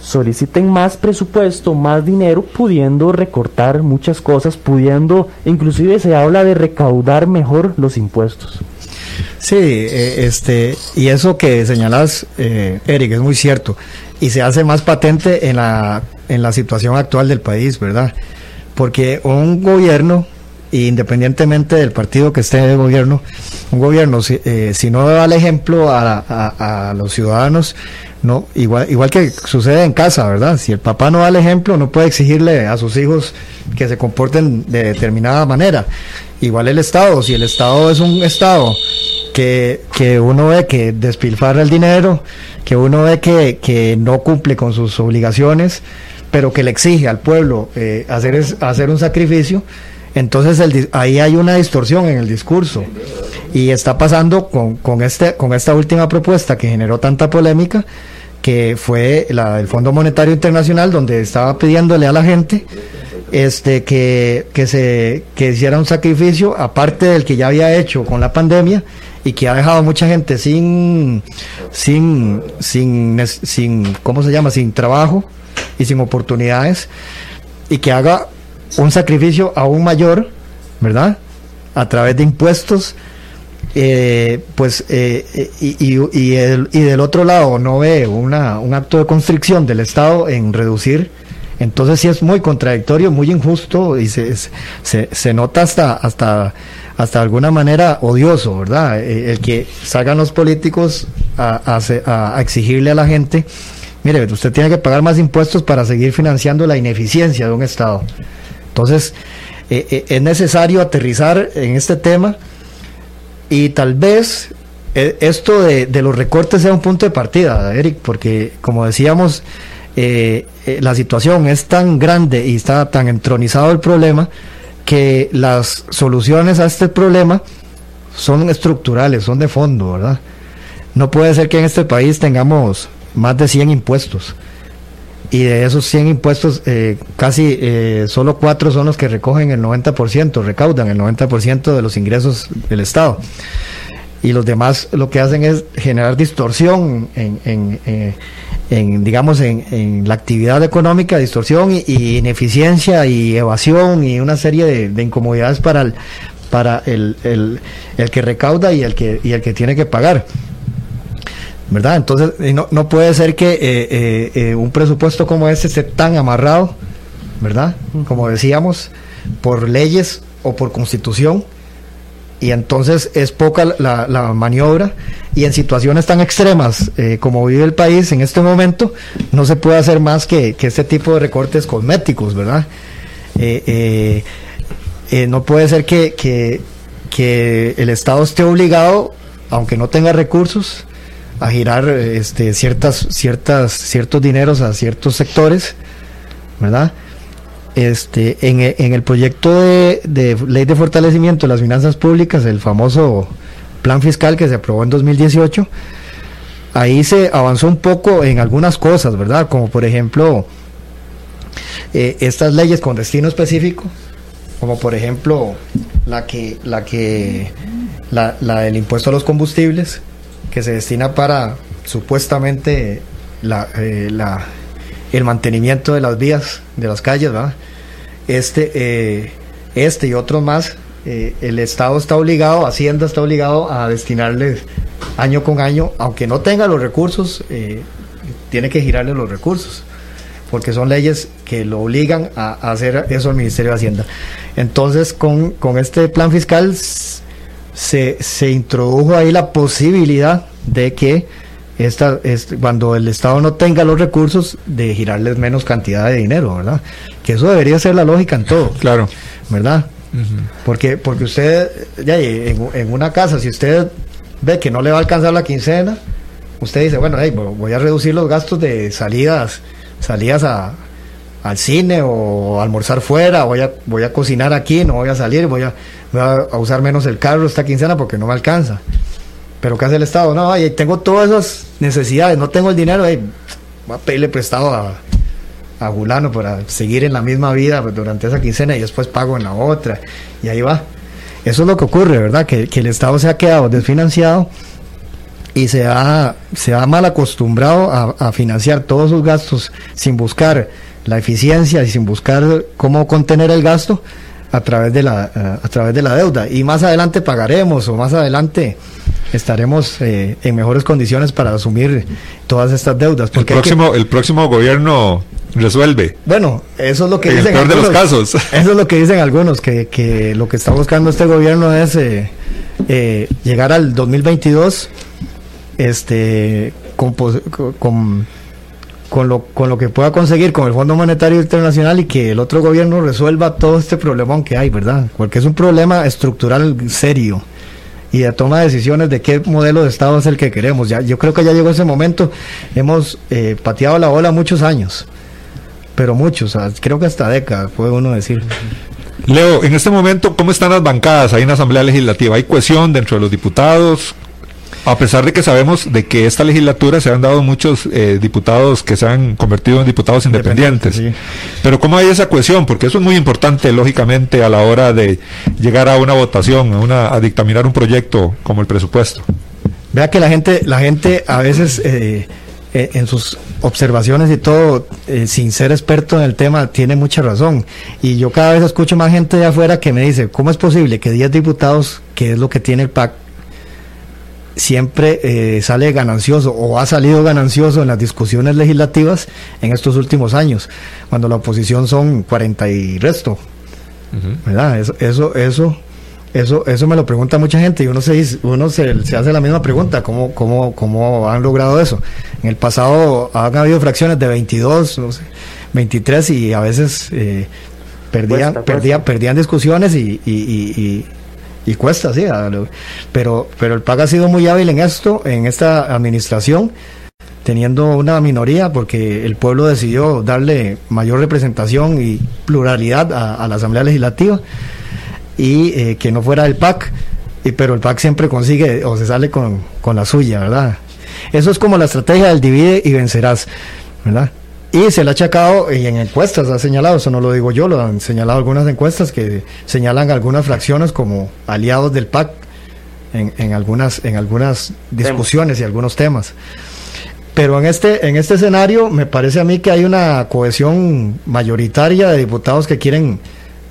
soliciten más presupuesto, más dinero, pudiendo recortar muchas cosas, pudiendo, inclusive se habla de recaudar mejor los impuestos. Sí, eh, este, y eso que señalas, eh, Eric, es muy cierto, y se hace más patente en la, en la situación actual del país, ¿verdad? Porque un gobierno, independientemente del partido que esté en el gobierno, un gobierno, si, eh, si no da el ejemplo a, a los ciudadanos, no, igual, igual que sucede en casa, ¿verdad? Si el papá no da el ejemplo, no puede exigirle a sus hijos que se comporten de determinada manera. Igual el Estado, si el Estado es un Estado que, que uno ve que despilfarra el dinero, que uno ve que, que no cumple con sus obligaciones, pero que le exige al pueblo eh, hacer, hacer un sacrificio, entonces el, ahí hay una distorsión en el discurso. Y está pasando con, con, este, con esta última propuesta que generó tanta polémica, que fue la del Fondo Monetario Internacional, donde estaba pidiéndole a la gente este, que, que, se, que hiciera un sacrificio, aparte del que ya había hecho con la pandemia, y que ha dejado mucha gente sin, sin, sin, sin, ¿cómo se llama? Sin trabajo y sin oportunidades, y que haga un sacrificio aún mayor, ¿verdad? A través de impuestos eh, pues eh, y, y, y, del otro lado no ve una, un acto de constricción del Estado en reducir, entonces sí es muy contradictorio, muy injusto y se, se, nota hasta, hasta, hasta alguna manera odioso, ¿verdad? Eh, el que salgan los políticos a, a, a exigirle a la gente, mire, usted tiene que pagar más impuestos para seguir financiando la ineficiencia de un Estado. Entonces, es necesario aterrizar en este tema y tal vez eh, esto de, los recortes sea un punto de partida, Eric, porque como decíamos, eh, eh, la situación es tan grande y está tan entronizado el problema que las soluciones a este problema son estructurales, son de fondo, ¿verdad? No puede ser que en este país tengamos más de 100 impuestos y de esos 100 impuestos casi solo cuatro son los que recogen el 90%, recaudan el 90% de los ingresos del Estado. Y los demás lo que hacen es generar distorsión en, en, eh, digamos en, la actividad económica distorsión y, ineficiencia y evasión y una serie de, incomodidades para el para el, el, el, que recauda y el que y el que tiene que pagar verdad entonces no, no puede ser que eh, eh, un presupuesto como este esté tan amarrado verdad como decíamos por leyes o por constitución y entonces es poca la, la maniobra y en situaciones tan extremas eh, como vive el país en este momento no se puede hacer más que, que este tipo de recortes cosméticos, ¿verdad? Eh, eh, no puede ser que, que, que, el Estado esté obligado, aunque no tenga recursos, a girar este, ciertas, ciertas, ciertos dineros a ciertos sectores, ¿verdad? este, en, en el proyecto de, de, ley de fortalecimiento de las finanzas públicas, el famoso plan fiscal que se aprobó en 2018, ahí se avanzó un poco en algunas cosas, ¿verdad? Como por ejemplo, eh, estas leyes con destino específico, como por ejemplo la que, la que, la, la del impuesto a los combustibles, que se destina para supuestamente eh, la el mantenimiento de las vías, de las calles, ¿verdad? Este, eh, este y otros más, eh, el Estado está obligado, Hacienda está obligado a destinarles año con año, aunque no tenga los recursos, tiene que girarle los recursos, porque son leyes que lo obligan a, hacer eso al Ministerio de Hacienda. Entonces, con, con este plan fiscal se, se introdujo ahí la posibilidad de que esta, es, cuando el Estado no tenga los recursos, de girarles menos cantidad de dinero, ¿verdad? Que eso debería ser la lógica en todo. Claro. ¿Verdad? Porque porque usted, ya, en, en, una casa, si usted ve que no le va a alcanzar la quincena, usted dice, bueno, voy a reducir los gastos de salidas, salidas a, al cine o almorzar fuera, voy a, voy a cocinar aquí, no voy a salir, voy a, a usar menos el carro esta quincena porque no me alcanza. Pero ¿qué hace el Estado? No, y tengo todas esas necesidades, no tengo el dinero, voy a pedirle prestado a, a Gulano para seguir en la misma vida pues, durante esa quincena y después pago en la otra. Y ahí va. Eso es lo que ocurre, ¿verdad? Que, el Estado se ha quedado desfinanciado y se ha, se ha mal acostumbrado a, financiar todos sus gastos sin buscar la eficiencia y sin buscar cómo contener el gasto a través de la, eh, a través de la deuda. Y más adelante pagaremos o más adelante estaremos eh, en mejores condiciones para asumir todas estas deudas. Porque el próximo, el próximo gobierno resuelve. Bueno, eso es lo que en dicen el peor de los casos. Eso es lo que dicen algunos, que, que lo que está buscando este gobierno es eh, eh, llegar al 2022 este, con, con, con, lo, con lo que pueda conseguir con el Fondo Monetario Internacional y que el otro gobierno resuelva todo este problemón que hay, ¿verdad? Porque es un problema estructural serio y de toma de decisiones de qué modelo de Estado es el que queremos. Ya, yo creo que ya llegó ese momento. Hemos eh, pateado la bola muchos años, pero muchos, creo que hasta décadas, puede uno decir. Leo, en este momento, ¿cómo están las bancadas ahí en la Asamblea Legislativa? ¿Hay cohesión dentro de los diputados? A pesar de que sabemos de que esta legislatura se han dado muchos eh, diputados que se han convertido en diputados independientes. Pero ¿cómo hay esa cohesión? Porque eso es muy importante, lógicamente, a la hora de llegar a una votación, a, una, a dictaminar un proyecto como el presupuesto. Vea que la gente, la gente a veces eh, eh, en sus observaciones y todo, sin ser experto en el tema, tiene mucha razón. Y yo cada vez escucho más gente de afuera que me dice, ¿cómo es posible que 10 diputados, que es lo que tiene el PAC, siempre eh, sale ganancioso o ha salido ganancioso en las discusiones legislativas en estos últimos años, cuando la oposición son 40 y resto. ¿Verdad? Eso, eso, eso, eso, eso me lo pregunta mucha gente y uno se uno se, hace la misma pregunta, ¿cómo, cómo, ¿cómo han logrado eso? En el pasado han habido fracciones de 22, no sé, 23 y a veces eh, perdían, perdían, perdían discusiones y, y, y, cuesta, sí. Pero, pero el PAC ha sido muy hábil en esto, en esta administración, teniendo una minoría, porque el pueblo decidió darle mayor representación y pluralidad a, la Asamblea Legislativa y eh, que no fuera el PAC. Y, pero el PAC siempre consigue o se sale con, con la suya, ¿verdad? Eso es como la estrategia del divide y vencerás, ¿verdad? Y se le ha achacado, y en encuestas ha señalado, eso no lo digo yo, lo han señalado algunas encuestas que señalan algunas fracciones como aliados del PAC en, algunas, en algunas discusiones y algunos temas. Pero en este, en este escenario me parece a mí que hay una cohesión mayoritaria de diputados que quieren,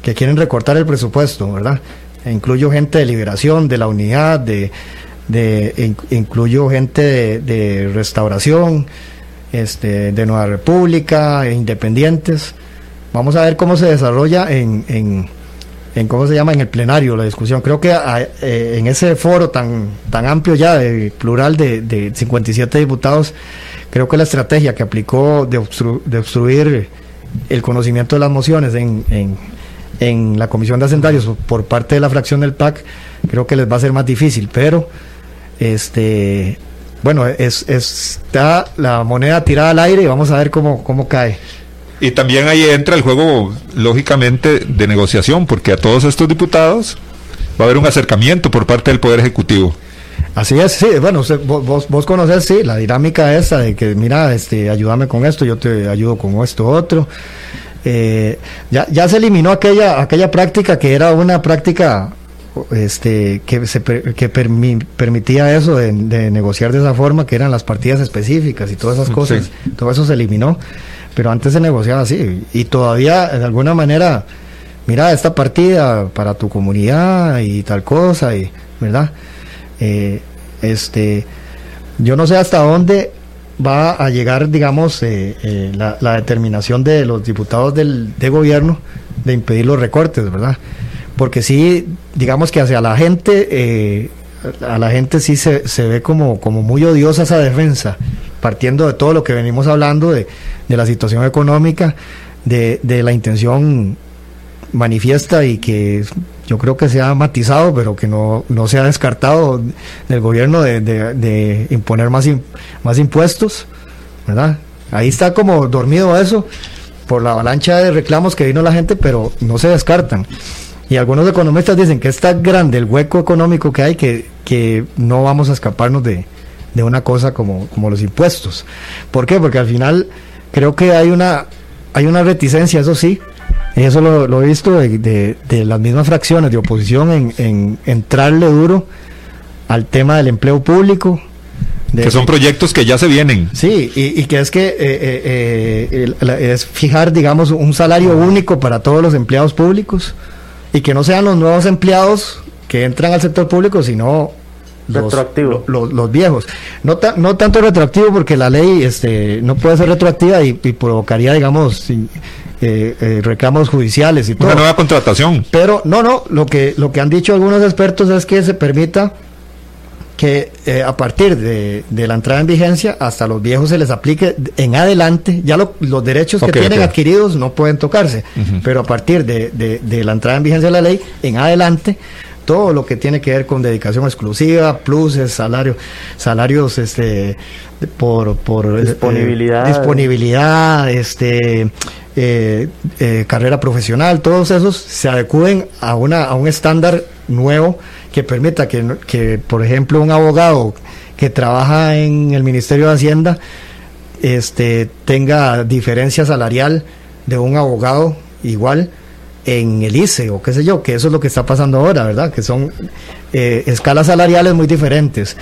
que quieren recortar el presupuesto, ¿verdad? E incluyo gente de liberación, de la unidad, de, de incluyo gente de, de restauración, este, de Nueva República, e independientes. Vamos a ver cómo se desarrolla en, en, cómo se llama en el plenario la discusión. Creo que eh, en ese foro tan, tan amplio ya, de plural de, de 57 diputados, creo que la estrategia que aplicó de, de obstruir el conocimiento de las mociones en, en, en la Comisión de Hacendarios por parte de la fracción del PAC, creo que les va a ser más difícil, pero este bueno, es, está la moneda tirada al aire y vamos a ver cómo, cómo cae. Y también ahí entra el juego, lógicamente, de negociación, porque a todos estos diputados va a haber un acercamiento por parte del Poder Ejecutivo. Así es, sí, bueno, vos, vos conocés, sí, la dinámica esa de que, mira, este, ayúdame con esto, yo te ayudo con esto otro. Eh, ya, ya se eliminó aquella, aquella práctica que era una práctica este, que, se, que permitía eso de, negociar de esa forma, que eran las partidas específicas y todas esas cosas, todo eso se eliminó, pero antes se negociaba así y todavía de alguna manera, mira, esta partida para tu comunidad y tal cosa, y, ¿verdad? Eh, este, yo no sé hasta dónde va a llegar, digamos, eh, eh, la, la, determinación de los diputados del, de gobierno de impedir los recortes, ¿verdad? Porque sí, digamos que hacia la gente, eh, a la gente sí se, se ve como, como muy odiosa esa defensa, partiendo de todo lo que venimos hablando, de, de la situación económica, de, de la intención manifiesta y que yo creo que se ha matizado, pero que no, no se ha descartado del gobierno de, de, imponer más, más impuestos, ¿verdad? Ahí está como dormido eso por la avalancha de reclamos que vino la gente, pero no se descartan. Y algunos economistas dicen que es tan grande el hueco económico que hay que, que no vamos a escaparnos de, una cosa como, como los impuestos. ¿Por qué? Porque al final creo que hay una, hay una reticencia, eso sí, y eso lo, he visto de, de, las mismas fracciones de oposición en, en entrarle duro al tema del empleo público, que son proyectos que ya se vienen. Sí, y, que es que eh, eh, eh, es fijar, digamos, un salario único para todos los empleados públicos y que no sean los nuevos empleados que entran al sector público, sino los, los, viejos. No, no tanto retroactivo porque la ley este, no puede ser retroactiva y, provocaría, digamos, eh, eh, reclamos judiciales y todo. Una nueva contratación. Pero no, no, lo que, lo que han dicho algunos expertos es que se permita que eh, a partir de, la entrada en vigencia hasta los viejos se les aplique en adelante, ya los derechos que tienen adquiridos no pueden tocarse, pero a partir de, la entrada en vigencia de la ley, en adelante, todo lo que tiene que ver con dedicación exclusiva, pluses, salario, salarios este por, por eh, disponibilidad, disponibilidad este eh, carrera profesional, todos esos se adecúen a una a un estándar nuevo que permita que, que, por ejemplo, un abogado que trabaja en el Ministerio de Hacienda este, tenga diferencia salarial de un abogado igual en el ICE o qué sé yo, que eso es lo que está pasando ahora, ¿verdad? Que son eh, escalas salariales muy diferentes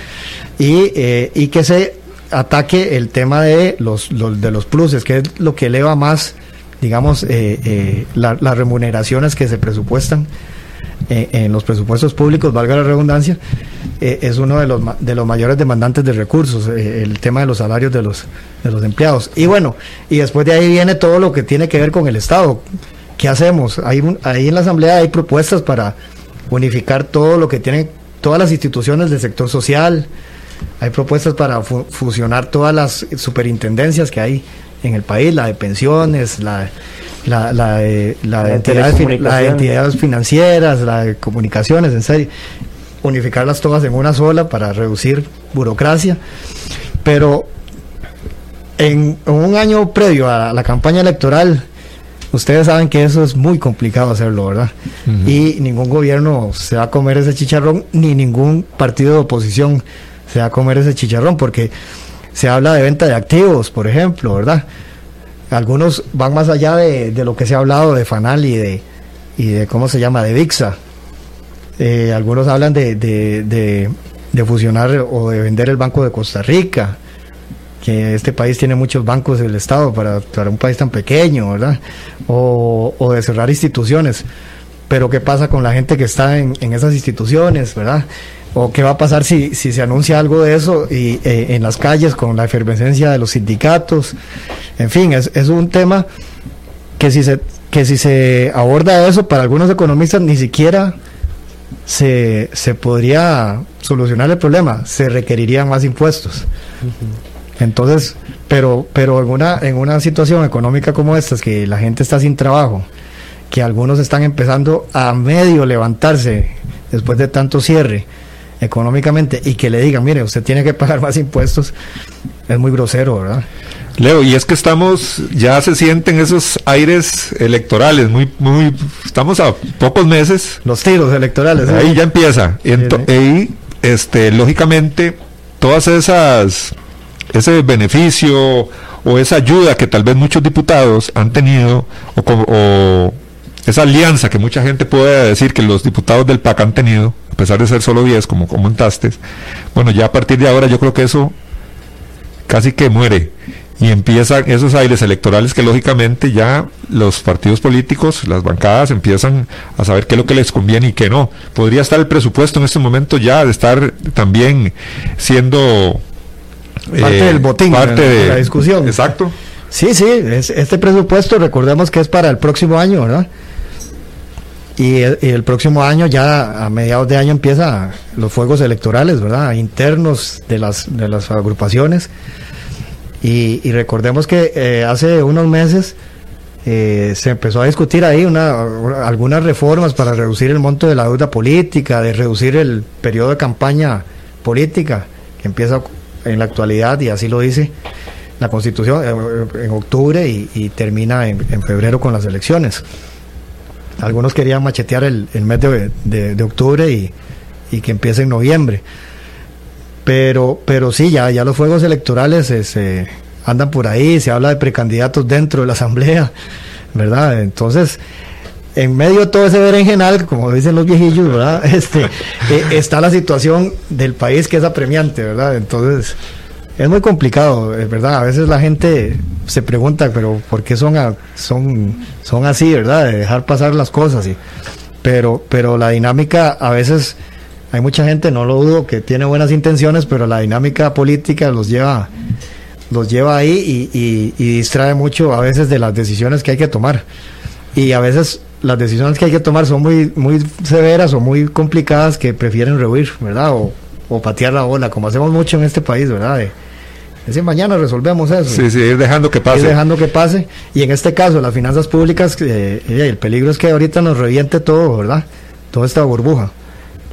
y, eh, y que se ataque el tema de los, de los pluses, que es lo que eleva más, digamos, eh, las remuneraciones que se presupuestan en los presupuestos públicos, valga la redundancia, eh, es uno de los, de los mayores demandantes de recursos, eh, el tema de los salarios de los, de los empleados. Y bueno, y después de ahí viene todo lo que tiene que ver con el Estado. ¿Qué hacemos? Ahí, ahí en la Asamblea hay propuestas para unificar todo lo que tienen todas las instituciones del sector social, hay propuestas para fusionar todas las superintendencias que hay en el país, la de pensiones, la, la, la, de, la, entidades, la entidades financieras, la de comunicaciones, en serio, unificarlas todas en una sola para reducir burocracia. Pero en, un año previo a la campaña electoral, ustedes saben que eso es muy complicado hacerlo, ¿verdad? Y ningún gobierno se va a comer ese chicharrón, ni ningún partido de oposición se va a comer ese chicharrón, porque se habla de venta de activos, por ejemplo, ¿verdad? Algunos van más allá de, lo que se ha hablado de Fanal y de, y de ¿cómo se llama?, de VIXA. Eh, algunos hablan de, de, de, fusionar o de vender el Banco de Costa Rica, que este país tiene muchos bancos del Estado para, un país tan pequeño, ¿verdad? O, o, de cerrar instituciones. Pero ¿qué pasa con la gente que está en, en esas instituciones, ¿verdad? O qué va a pasar si, si se anuncia algo de eso y, eh, en las calles con la efervescencia de los sindicatos. En fin, es, es un tema que si se que si se aborda eso para algunos economistas ni siquiera se, se podría solucionar el problema, se requerirían más impuestos. Entonces, pero pero en una en una situación económica como esta, es que la gente está sin trabajo, que algunos están empezando a medio levantarse después de tanto cierre, económicamente y que le digan, mire, usted tiene que pagar más impuestos, es muy grosero, ¿verdad? Leo, y es que estamos, ya se sienten esos aires electorales, muy, muy, estamos a pocos meses. Los tiros electorales. Ahí ya empieza. Y, este, lógicamente, todas esas, ese beneficio o esa ayuda que tal vez muchos diputados han tenido, o, o esa alianza que mucha gente puede decir que los diputados del PAC han tenido, a pesar de ser solo 10, como comentaste, bueno, ya a partir de ahora yo creo que eso casi que muere y empiezan esos aires electorales que lógicamente ya los partidos políticos, las bancadas empiezan a saber qué es lo que les conviene y qué no. Podría estar el presupuesto en este momento ya de estar también siendo parte del botín, parte de, la discusión. Exacto. Sí, sí, este presupuesto recordemos que es para el próximo año, ¿verdad? Y el, próximo año, ya a mediados de año, empieza los fuegos electorales, ¿verdad? Internos de las, de las agrupaciones. Y, recordemos que eh, hace unos meses eh, se empezó a discutir ahí una, algunas reformas para reducir el monto de la deuda política, de reducir el periodo de campaña política, que empieza en la actualidad, y así lo dice la Constitución, eh, en octubre y, termina en febrero con las elecciones. Algunos querían machetear el, mes de, octubre y, que empiece en noviembre. Pero, pero sí, ya, ya los fuegos electorales se andan por ahí, se habla de precandidatos dentro de la asamblea, ¿verdad? Entonces, en medio de todo ese berenjenal, como dicen los viejillos, ¿verdad? Este, eh, está la situación del país que es apremiante, ¿verdad? Entonces, es muy complicado, es verdad. A veces la gente se pregunta, pero ¿por qué son, son, son así, verdad? De dejar pasar las cosas. Y, pero, pero la dinámica, a veces hay mucha gente, no lo dudo, que tiene buenas intenciones, pero la dinámica política los lleva, los lleva ahí y, distrae mucho a veces de las decisiones que hay que tomar. Y a veces las decisiones que hay que tomar son muy, muy severas o muy complicadas que prefieren rehuir, ¿verdad? O, o patear la bola, como hacemos mucho en este país, ¿verdad? Es decir, mañana resolvemos eso. Sí, sí, ir dejando que pase. Ir dejando que pase. Y en este caso, las finanzas públicas, eh, el peligro es que ahorita nos reviente todo, ¿verdad? Toda esta burbuja.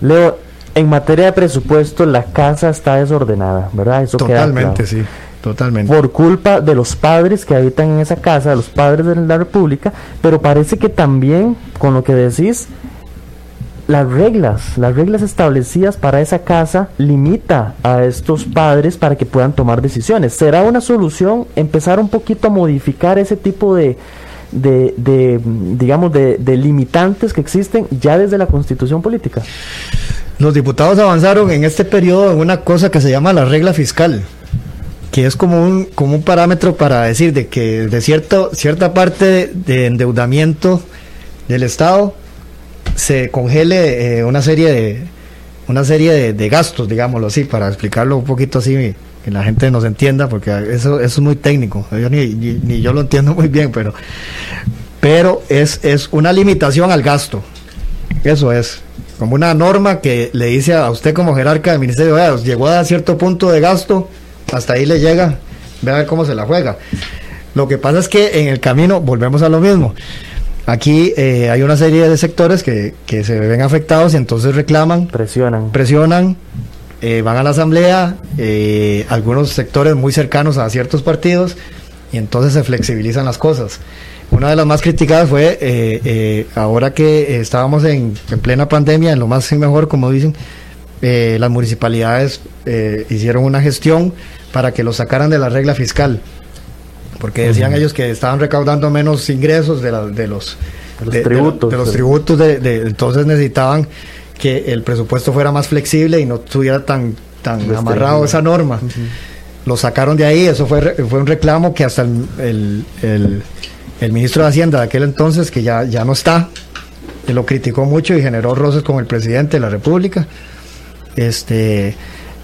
Leo, en materia de presupuesto, la casa está desordenada, ¿verdad? Eso Totalmente, sí. Totalmente. Por culpa de los padres que habitan en esa casa, de los padres de la República, pero parece que también, con lo que decís, las reglas, las reglas establecidas para esa casa limita a estos padres para que puedan tomar decisiones. ¿Será una solución empezar un poquito a modificar ese tipo de, de, digamos, de, de, limitantes que existen ya desde la constitución política? Los diputados avanzaron en este periodo en una cosa que se llama la regla fiscal que es como un, como un parámetro para decir de que de cierto, cierta parte de endeudamiento del Estado se congele eh, una serie una serie de, gastos, digámoslo así, para explicarlo un poquito así que la gente nos entienda, porque eso, es muy técnico, yo ni, ni, yo lo entiendo muy bien, pero, pero es, es una limitación al gasto, eso es, como una norma que le dice a usted como jerarca del Ministerio, de llegó a cierto punto de gasto, hasta ahí le llega, vea cómo se la juega. Lo que pasa es que en el camino volvemos a lo mismo. Aquí eh, hay una serie de sectores que, que, se ven afectados y entonces reclaman, presionan, presionan eh, van a la asamblea, eh, algunos sectores muy cercanos a ciertos partidos y entonces se flexibilizan las cosas. Una de las más criticadas fue ahora que estábamos en, en, plena pandemia, en lo más y mejor, como dicen, las municipalidades hicieron una gestión para que lo sacaran de la regla fiscal porque decían ellos que estaban recaudando menos ingresos de, de los, tributos. De, los tributos, de, entonces necesitaban que el presupuesto fuera más flexible y no estuviera tan, tan amarrado esa norma. Lo sacaron de ahí, eso fue, fue un reclamo que hasta el, el, ministro de Hacienda de aquel entonces, que ya, ya no está, lo criticó mucho y generó roces con el presidente de la República. Este,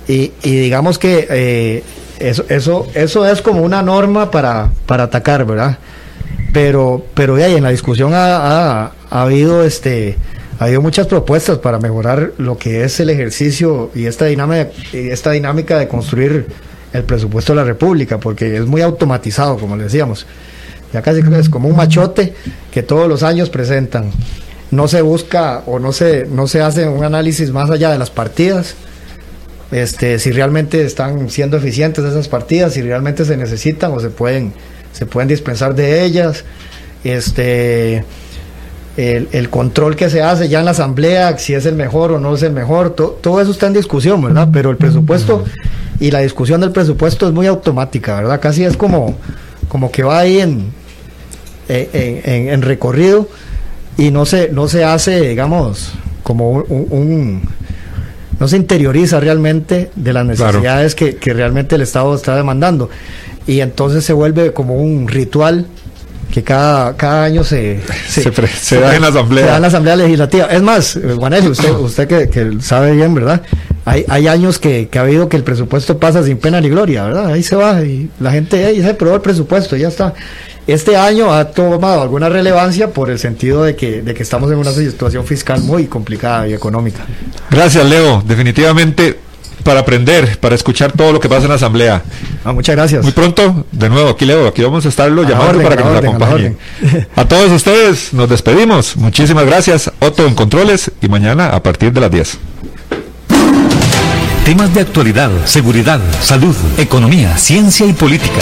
y, y digamos que eh, eso, eso, eso es como una norma para, para atacar, ¿verdad? Pero, pero en la discusión ha, ha, habido este ha habido muchas propuestas para mejorar lo que es el ejercicio y esta dinámica, esta dinámica de construir el presupuesto de la República, porque es muy automatizado, como le decíamos. Ya casi es como un machote que todos los años presentan. No se busca o no se, no se hace un análisis más allá de las partidas este, si realmente están siendo eficientes esas partidas, si realmente se necesitan o se pueden, se pueden dispensar de ellas, este, el, control que se hace ya en la asamblea, si es el mejor o no es el mejor, todo eso está en discusión, ¿verdad? Pero el presupuesto y la discusión del presupuesto es muy automática, ¿verdad? Casi es como, como que va ahí en, en, recorrido y no se, no se hace, digamos, como un no se interioriza realmente de las necesidades que, realmente el Estado está demandando. Y entonces se vuelve como un ritual que cada, cada año se, se, da en la asamblea. la asamblea legislativa. Es más, Juanelli, usted, usted que, sabe bien, ¿verdad? Hay, hay años que, ha habido que el presupuesto pasa sin pena ni gloria, ¿verdad? Ahí se va y la gente, ahí se aprobó el presupuesto, ya está. Este año ha tomado alguna relevancia por el sentido de que, de que estamos en una situación fiscal muy complicada y económica. Gracias, Leo. Definitivamente para aprender, para escuchar todo lo que pasa en la asamblea. Ah, muchas gracias. Muy pronto, de nuevo, aquí Leo, aquí vamos a estarlo llamando para que nos acompañe. A, a, todos ustedes nos despedimos. Muchísimas gracias, Otto en Controles, y mañana a partir de las 10. Temas de actualidad, seguridad, salud, economía, ciencia y política.